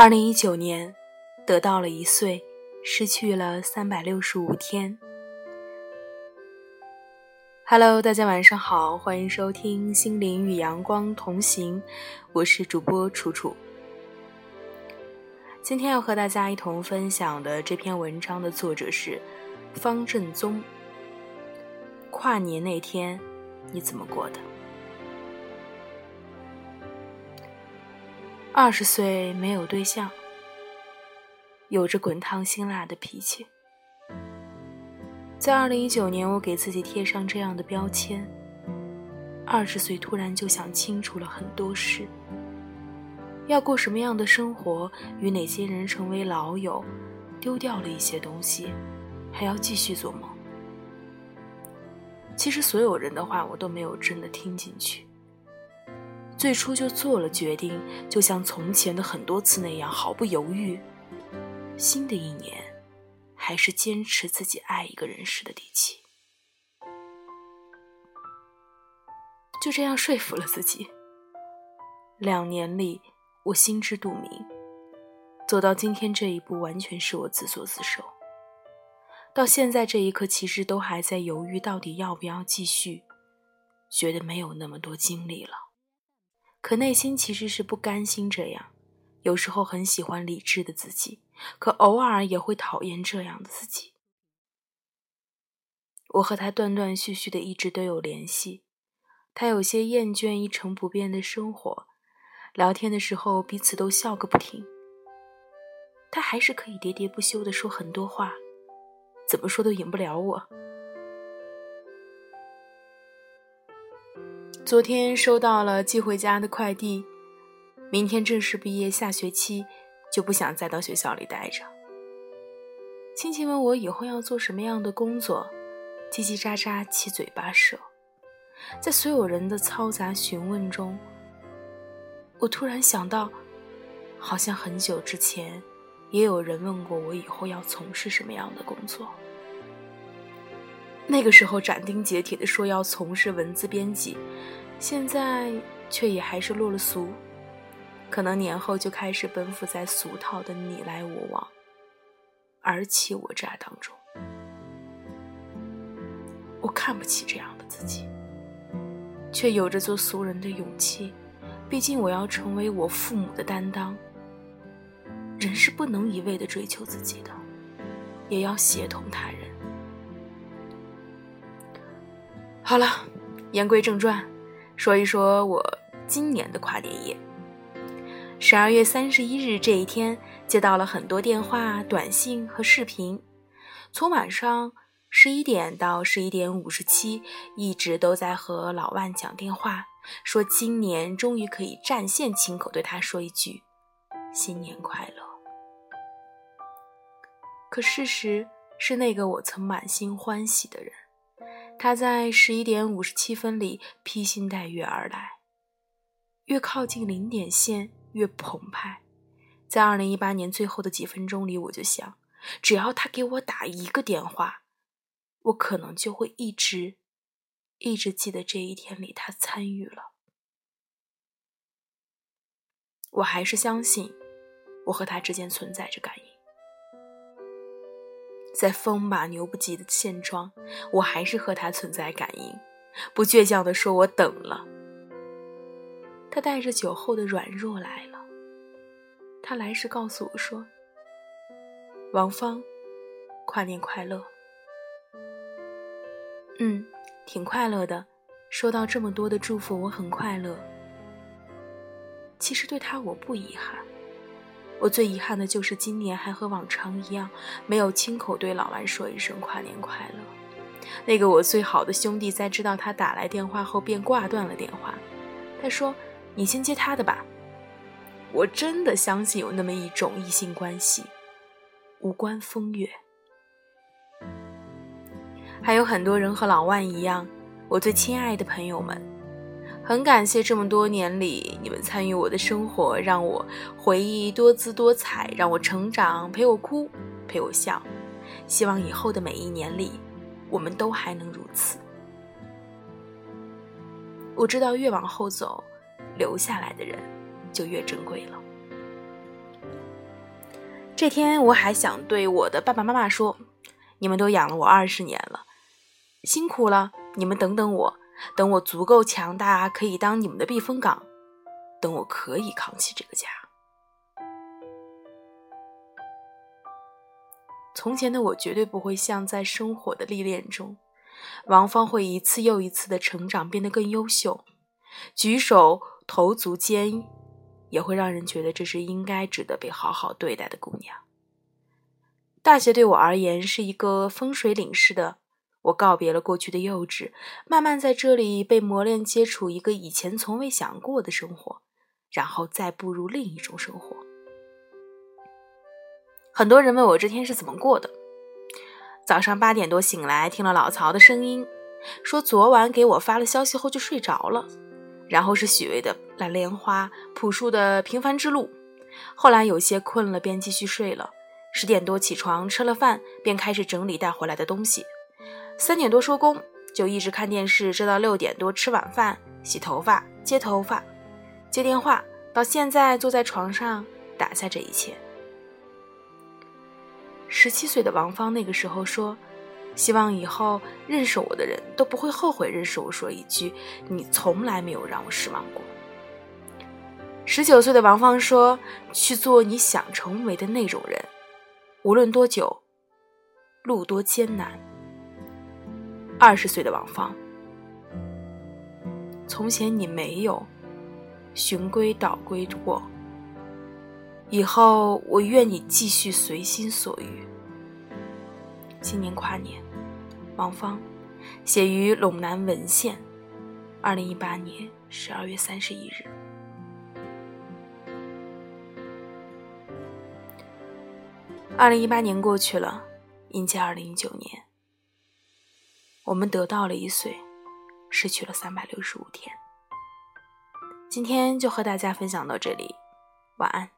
二零一九年，得到了一岁，失去了三百六十五天。Hello，大家晚上好，欢迎收听《心灵与阳光同行》，我是主播楚楚。今天要和大家一同分享的这篇文章的作者是方正宗。跨年那天，你怎么过的？二十岁没有对象，有着滚烫辛辣的脾气。在二零一九年，我给自己贴上这样的标签：二十岁突然就想清楚了很多事，要过什么样的生活，与哪些人成为老友，丢掉了一些东西，还要继续做梦。其实所有人的话，我都没有真的听进去。最初就做了决定，就像从前的很多次那样毫不犹豫。新的一年，还是坚持自己爱一个人时的底气。就这样说服了自己。两年里，我心知肚明，走到今天这一步，完全是我自作自受。到现在这一刻，其实都还在犹豫，到底要不要继续，觉得没有那么多精力了。可内心其实是不甘心这样，有时候很喜欢理智的自己，可偶尔也会讨厌这样的自己。我和他断断续续的一直都有联系，他有些厌倦一成不变的生活，聊天的时候彼此都笑个不停。他还是可以喋喋不休的说很多话，怎么说都赢不了我。昨天收到了寄回家的快递，明天正式毕业，下学期就不想再到学校里待着。亲戚问我以后要做什么样的工作，叽叽喳喳，七嘴八舌。在所有人的嘈杂询问中，我突然想到，好像很久之前也有人问过我以后要从事什么样的工作。那个时候斩钉截铁地说要从事文字编辑。现在却也还是落了俗，可能年后就开始奔赴在俗套的你来我往、尔虞我诈当中。我看不起这样的自己，却有着做俗人的勇气。毕竟我要成为我父母的担当。人是不能一味的追求自己的，也要协同他人。好了，言归正传。说一说我今年的跨年夜。十二月三十一日这一天，接到了很多电话、短信和视频，从晚上十一点到十一点五十七，一直都在和老万讲电话，说今年终于可以战线亲口对他说一句“新年快乐”。可事实是，那个我曾满心欢喜的人。他在十一点五十七分里披星戴月而来，越靠近零点线越澎湃。在二零一八年最后的几分钟里，我就想，只要他给我打一个电话，我可能就会一直、一直记得这一天里他参与了。我还是相信，我和他之间存在着感应。在风马牛不及的现状，我还是和他存在感应，不倔强地说：“我等了。”他带着酒后的软弱来了。他来时告诉我说：“王芳，跨年快乐。”嗯，挺快乐的，收到这么多的祝福，我很快乐。其实对他我不遗憾。我最遗憾的就是今年还和往常一样，没有亲口对老万说一声跨年快乐。那个我最好的兄弟在知道他打来电话后便挂断了电话。他说：“你先接他的吧。”我真的相信有那么一种异性关系，无关风月。还有很多人和老万一样，我最亲爱的朋友们。很感谢这么多年里你们参与我的生活，让我回忆多姿多彩，让我成长，陪我哭，陪我笑。希望以后的每一年里，我们都还能如此。我知道越往后走，留下来的人就越珍贵了。这天我还想对我的爸爸妈妈说：“你们都养了我二十年了，辛苦了，你们等等我，等我足够强大，可以当你们的避风港，等我可以扛起这个家。”从前的我绝对不会像在生活的历练中，王芳会一次又一次的成长，变得更优秀，举手投足间也会让人觉得这是应该值得被好好对待的姑娘。大学对我而言是一个风水岭似的，我告别了过去的幼稚，慢慢在这里被磨练，接触一个以前从未想过的生活，然后再步入另一种生活。很多人问我这天是怎么过的。早上八点多醒来，听了老曹的声音，说昨晚给我发了消息后就睡着了。然后是许巍的《蓝莲花》，朴树的《平凡之路》。后来有些困了，便继续睡了。十点多起床，吃了饭，便开始整理带回来的东西。三点多收工，就一直看电视，直到六点多吃晚饭、洗头发、接头发、接电话，到现在坐在床上打下这一切。十七岁的王芳那个时候说：“希望以后认识我的人都不会后悔认识我。”说一句：“你从来没有让我失望过。”十九岁的王芳说：“去做你想成为的那种人，无论多久，路多艰难。”二十岁的王芳：“从前你没有循规蹈矩过。”以后我愿你继续随心所欲。今年跨年，王芳，写于陇南文献，二零一八年十二月三十一日。二零一八年过去了，迎接二零一九年，我们得到了一岁，失去了三百六十五天。今天就和大家分享到这里，晚安。